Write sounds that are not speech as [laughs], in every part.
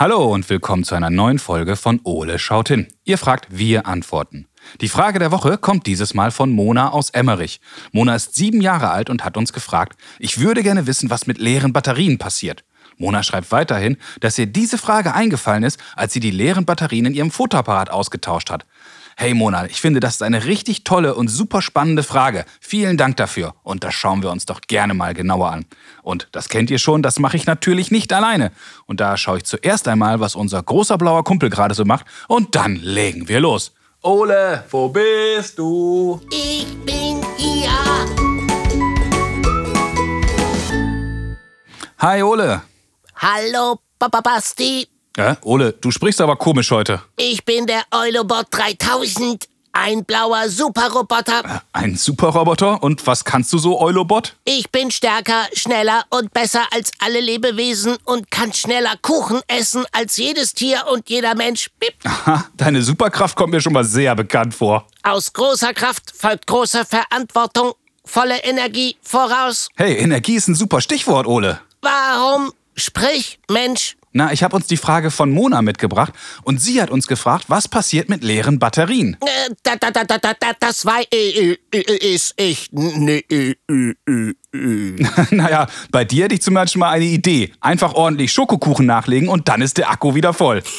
Hallo und willkommen zu einer neuen Folge von Ole schaut hin. Ihr fragt, wir antworten. Die Frage der Woche kommt dieses Mal von Mona aus Emmerich. Mona ist sieben Jahre alt und hat uns gefragt, ich würde gerne wissen, was mit leeren Batterien passiert. Mona schreibt weiterhin, dass ihr diese Frage eingefallen ist, als sie die leeren Batterien in ihrem Fotoapparat ausgetauscht hat. Hey Mona, ich finde, das ist eine richtig tolle und super spannende Frage. Vielen Dank dafür. Und das schauen wir uns doch gerne mal genauer an. Und das kennt ihr schon, das mache ich natürlich nicht alleine. Und da schaue ich zuerst einmal, was unser großer blauer Kumpel gerade so macht. Und dann legen wir los. Ole, wo bist du? Ich bin hier. Hi Ole. Hallo, Papa Basti. Ja, Ole, du sprichst aber komisch heute. Ich bin der Eulobot 3000. Ein blauer Superroboter. Ein Superroboter? Und was kannst du so, Eulobot? Ich bin stärker, schneller und besser als alle Lebewesen und kann schneller Kuchen essen als jedes Tier und jeder Mensch. Bip. Aha, deine Superkraft kommt mir schon mal sehr bekannt vor. Aus großer Kraft folgt große Verantwortung. Volle Energie voraus. Hey, Energie ist ein super Stichwort, Ole. Warum? Sprich, Mensch. Na, ich habe uns die Frage von Mona mitgebracht und sie hat uns gefragt, was passiert mit leeren Batterien? Äh, da, da, da, da, da, da, das war äh, äh, äh, ist ich. Nee, äh, äh, äh, äh. [laughs] naja, bei dir hätte ich zum Beispiel mal eine Idee. Einfach ordentlich Schokokuchen nachlegen und dann ist der Akku wieder voll. [laughs]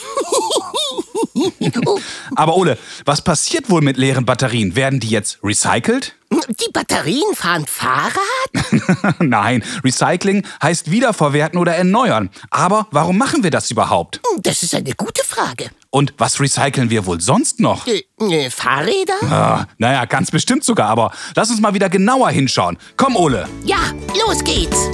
Aber Ole, was passiert wohl mit leeren Batterien? Werden die jetzt recycelt? Die Batterien fahren Fahrrad? [laughs] Nein, Recycling heißt wiederverwerten oder erneuern. Aber warum machen wir das überhaupt? Das ist eine gute Frage. Und was recyceln wir wohl sonst noch? Äh, äh, Fahrräder? Ah, naja, ganz bestimmt sogar, aber lass uns mal wieder genauer hinschauen. Komm, Ole. Ja, los geht's.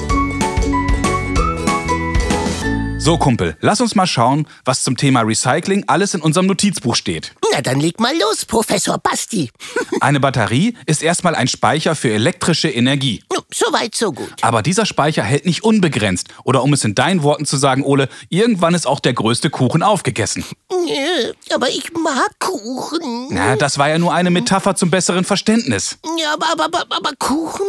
So, Kumpel, lass uns mal schauen, was zum Thema Recycling alles in unserem Notizbuch steht. Na, dann leg mal los, Professor Basti. [laughs] Eine Batterie ist erstmal ein Speicher für elektrische Energie. Nu, Soweit, so gut. Aber dieser Speicher hält nicht unbegrenzt. Oder um es in deinen Worten zu sagen, Ole, irgendwann ist auch der größte Kuchen aufgegessen. Äh, Aber ich mag Kuchen. Na, das war ja nur eine Metapher zum besseren Verständnis. Ja, aber, aber, aber, aber Kuchen?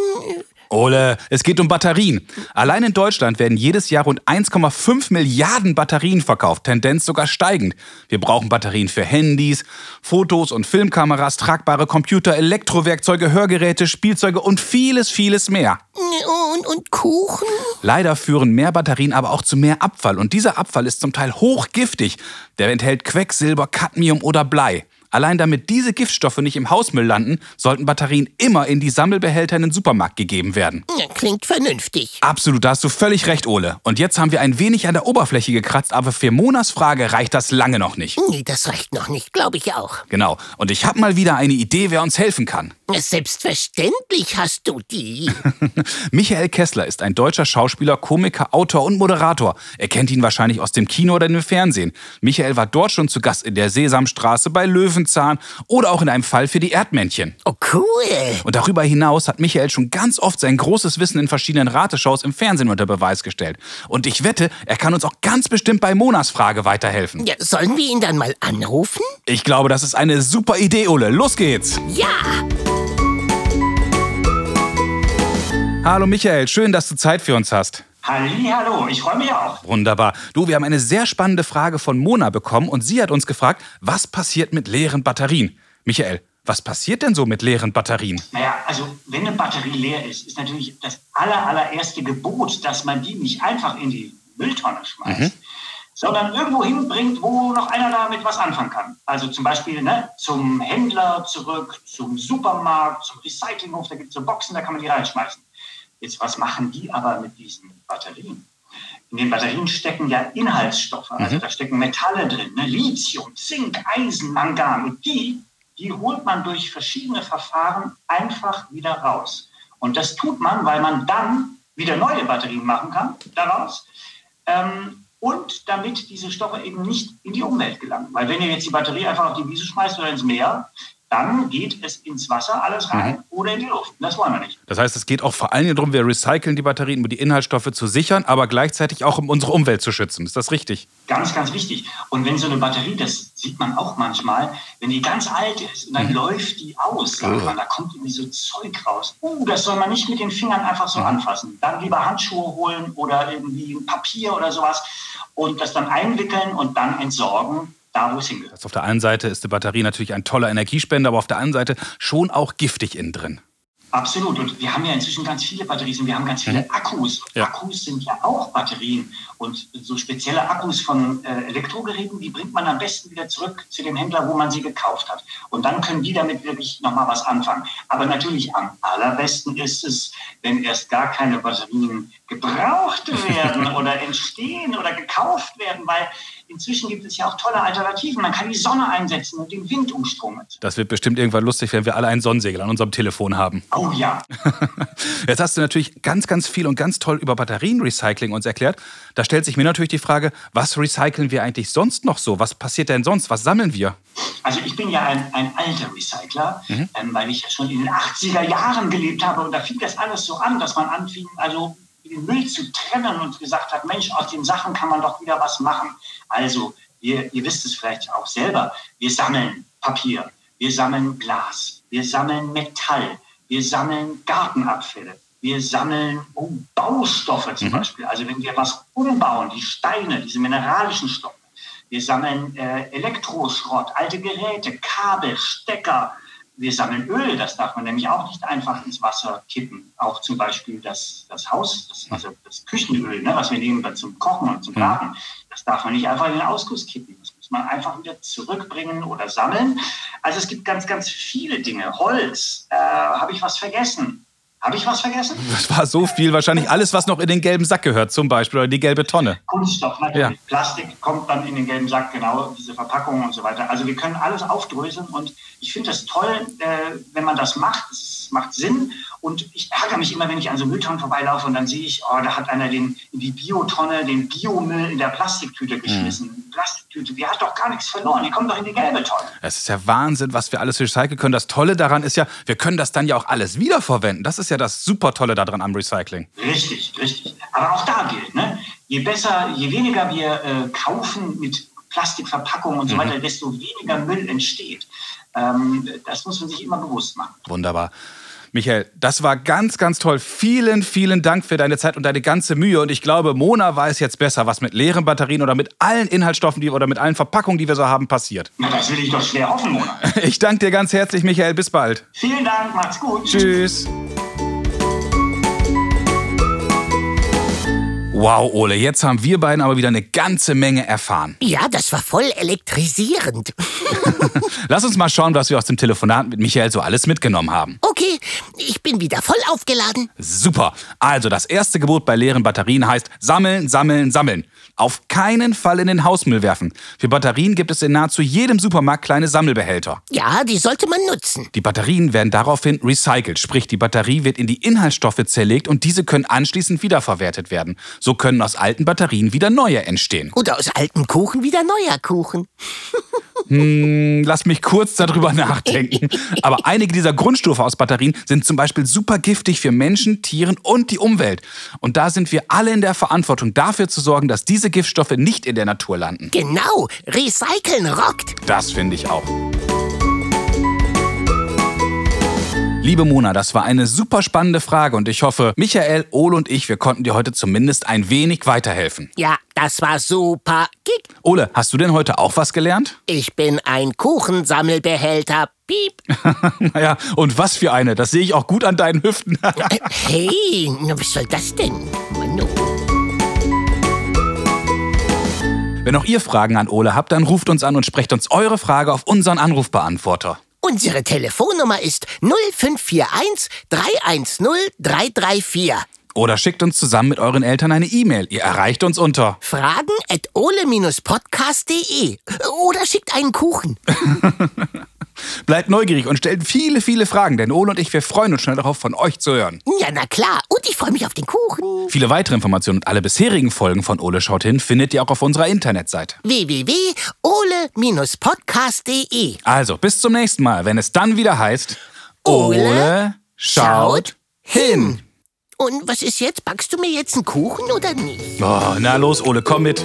Ole, es geht um Batterien. Allein in Deutschland werden jedes Jahr rund 1,5 Milliarden Batterien verkauft, Tendenz sogar steigend. Wir brauchen Batterien für Handys, Fotos und Filmkameras, tragbare Computer, Elektrowerkzeuge, Hörgeräte, Spielzeuge und vieles, vieles mehr. Und, und Kuchen? Leider führen mehr Batterien aber auch zu mehr Abfall und dieser Abfall ist zum Teil hochgiftig. Der enthält Quecksilber, Cadmium oder Blei. Allein damit diese Giftstoffe nicht im Hausmüll landen, sollten Batterien immer in die Sammelbehälter in den Supermarkt gegeben werden. Ja, Klingt vernünftig. Absolut, da hast du völlig recht, Ole. Und jetzt haben wir ein wenig an der Oberfläche gekratzt, aber für Monas Frage reicht das lange noch nicht. Nee, das reicht noch nicht, glaube ich auch. Genau. Und ich habe mal wieder eine Idee, wer uns helfen kann. Selbstverständlich hast du die. [laughs] Michael Kessler ist ein deutscher Schauspieler, Komiker, Autor und Moderator. Er kennt ihn wahrscheinlich aus dem Kino oder dem Fernsehen. Michael war dort schon zu Gast in der Sesamstraße, bei Löwenzahn oder auch in einem Fall für die Erdmännchen. Oh, cool. Und darüber hinaus hat Michael schon ganz oft sein großes Wissen in verschiedenen Rateshows im Fernsehen unter Beweis gestellt. Und ich wette, er kann uns auch ganz bestimmt bei Monas Frage weiterhelfen. Ja, sollen wir ihn dann mal anrufen? Ich glaube, das ist eine super Idee, Ole. Los geht's! Ja. Hallo Michael, schön, dass du Zeit für uns hast. Hallo, ich freue mich auch. Wunderbar. Du, wir haben eine sehr spannende Frage von Mona bekommen und sie hat uns gefragt, was passiert mit leeren Batterien? Michael, was passiert denn so mit leeren Batterien? Naja, also wenn eine Batterie leer ist, ist natürlich das aller, allererste Gebot, dass man die nicht einfach in die Mülltonne schmeißt, sondern irgendwo hinbringt, wo noch einer damit was anfangen kann. Also zum Beispiel ne, zum Händler zurück, zum Supermarkt, zum Recyclinghof, da gibt es so Boxen, da kann man die reinschmeißen. Jetzt, was machen die aber mit diesen Batterien? In den Batterien stecken ja Inhaltsstoffe, also da stecken Metalle drin, ne? Lithium, Zink, Eisen, Mangan. Und die, die holt man durch verschiedene Verfahren einfach wieder raus. Und das tut man, weil man dann wieder neue Batterien machen kann daraus. Ähm, und damit diese Stoffe eben nicht in die Umwelt gelangen. Weil wenn ihr jetzt die Batterie einfach auf die Wiese schmeißt oder ins Meer, dann geht es ins Wasser alles rein mhm. oder in die Luft. Das wollen wir nicht. Das heißt, es geht auch vor allem darum, wir recyceln die Batterien, um die Inhaltsstoffe zu sichern, aber gleichzeitig auch um unsere Umwelt zu schützen. Ist das richtig? Ganz, ganz wichtig. Und wenn so eine Batterie, das sieht man auch manchmal, wenn die ganz alt ist und dann mhm. läuft die aus, sagt man, da kommt irgendwie so Zeug raus. Uh, das soll man nicht mit den Fingern einfach so mhm. anfassen. Dann lieber Handschuhe holen oder irgendwie Papier oder sowas und das dann einwickeln und dann entsorgen da, wo es hingehört. Also auf der einen Seite ist die Batterie natürlich ein toller Energiespender, aber auf der anderen Seite schon auch giftig innen drin. Absolut. Und wir haben ja inzwischen ganz viele Batterien und wir haben ganz viele mhm. Akkus. Ja. Akkus sind ja auch Batterien. Und so spezielle Akkus von äh, Elektrogeräten, die bringt man am besten wieder zurück zu dem Händler, wo man sie gekauft hat. Und dann können die damit wirklich nochmal was anfangen. Aber natürlich am allerbesten ist es, wenn erst gar keine Batterien gebraucht werden [laughs] oder entstehen oder gekauft werden, weil Inzwischen gibt es ja auch tolle Alternativen. Man kann die Sonne einsetzen und den Wind umstromen. Das wird bestimmt irgendwann lustig, wenn wir alle einen Sonnensegel an unserem Telefon haben. Oh ja. [laughs] Jetzt hast du natürlich ganz, ganz viel und ganz toll über Batterienrecycling uns erklärt. Da stellt sich mir natürlich die Frage, was recyceln wir eigentlich sonst noch so? Was passiert denn sonst? Was sammeln wir? Also ich bin ja ein, ein alter Recycler, mhm. ähm, weil ich ja schon in den 80er Jahren gelebt habe und da fing das alles so an, dass man anfing, also den Müll zu trennen und gesagt hat, Mensch, aus den Sachen kann man doch wieder was machen. Also, ihr, ihr wisst es vielleicht auch selber, wir sammeln Papier, wir sammeln Glas, wir sammeln Metall, wir sammeln Gartenabfälle, wir sammeln oh, Baustoffe zum mhm. Beispiel. Also wenn wir was umbauen, die Steine, diese mineralischen Stoffe. Wir sammeln äh, Elektroschrott, alte Geräte, Kabel, Stecker, wir sammeln Öl, das darf man nämlich auch nicht einfach ins Wasser kippen. Auch zum Beispiel das, das Haus, das, also das Küchenöl, ne, was wir nehmen zum Kochen und zum mhm. Braten, das darf man nicht einfach in den Ausguss kippen. Das muss man einfach wieder zurückbringen oder sammeln. Also es gibt ganz, ganz viele Dinge. Holz, äh, habe ich was vergessen? Habe ich was vergessen? Das war so viel. Wahrscheinlich alles, was noch in den gelben Sack gehört, zum Beispiel, oder die gelbe Tonne. Kunststoff, natürlich. Ja. Plastik kommt dann in den gelben Sack, genau, diese Verpackungen und so weiter. Also wir können alles aufdröseln und ich finde das toll, äh, wenn man das macht. Es macht Sinn und ich ärgere mich immer, wenn ich an so Mülltonnen vorbeilaufe und dann sehe ich, oh, da hat einer den, in die Biotonne den Biomüll in der Plastiktüte geschmissen. Mhm. Plastiktüte, die hat doch gar nichts verloren, die kommt doch in die gelbe Tonne. Es ist ja Wahnsinn, was wir alles recyceln können. Das Tolle daran ist ja, wir können das dann ja auch alles wiederverwenden. Das ist ja das super Tolle daran am Recycling. Richtig, richtig. Aber auch da gilt, ne? je besser, je weniger wir äh, kaufen mit Plastikverpackungen und so mhm. weiter, desto weniger Müll entsteht. Ähm, das muss man sich immer bewusst machen. Wunderbar. Michael, das war ganz, ganz toll. Vielen, vielen Dank für deine Zeit und deine ganze Mühe. Und ich glaube, Mona weiß jetzt besser, was mit leeren Batterien oder mit allen Inhaltsstoffen die, oder mit allen Verpackungen, die wir so haben, passiert. Na, das will ich doch schwer hoffen, Mona. [laughs] Ich danke dir ganz herzlich, Michael. Bis bald. Vielen Dank, macht's gut. Tschüss. Wow, Ole, jetzt haben wir beiden aber wieder eine ganze Menge erfahren. Ja, das war voll elektrisierend. [laughs] Lass uns mal schauen, was wir aus dem Telefonat mit Michael so alles mitgenommen haben. Okay, ich bin wieder voll aufgeladen. Super. Also, das erste Gebot bei leeren Batterien heißt sammeln, sammeln, sammeln. Auf keinen Fall in den Hausmüll werfen. Für Batterien gibt es in nahezu jedem Supermarkt kleine Sammelbehälter. Ja, die sollte man nutzen. Die Batterien werden daraufhin recycelt, sprich die Batterie wird in die Inhaltsstoffe zerlegt und diese können anschließend wiederverwertet werden. So können aus alten Batterien wieder neue entstehen. Oder aus altem Kuchen wieder neuer Kuchen. hm, lass mich kurz darüber nachdenken. Aber einige dieser Grundstoffe aus Batterien sind zum Beispiel super giftig für Menschen, Tieren und die Umwelt. Und da sind wir alle in der Verantwortung, dafür zu sorgen, dass diese Giftstoffe nicht in der Natur landen. Genau, Recyceln rockt. Das finde ich auch. Liebe Mona, das war eine super spannende Frage und ich hoffe, Michael, Ole und ich, wir konnten dir heute zumindest ein wenig weiterhelfen. Ja, das war super. Kick. Ole, hast du denn heute auch was gelernt? Ich bin ein Kuchensammelbehälter. Piep. [laughs] naja, und was für eine. Das sehe ich auch gut an deinen Hüften. [laughs] hey, was soll das denn? Manu. Wenn auch ihr Fragen an Ole habt, dann ruft uns an und sprecht uns eure Frage auf unseren Anrufbeantworter. Unsere Telefonnummer ist 0541 310 334. Oder schickt uns zusammen mit euren Eltern eine E-Mail. Ihr erreicht uns unter fragen at ole-podcast.de. Oder schickt einen Kuchen. [laughs] Bleibt neugierig und stellt viele, viele Fragen, denn Ole und ich, wir freuen uns schnell darauf, von euch zu hören. Ja, na klar. Und ich freue mich auf den Kuchen. Viele weitere Informationen und alle bisherigen Folgen von Ole schaut hin findet ihr auch auf unserer Internetseite. www.ole-podcast.de Also, bis zum nächsten Mal, wenn es dann wieder heißt Ole schaut hin. Und was ist jetzt? Backst du mir jetzt einen Kuchen oder nicht? Oh, na los, Ole, komm mit.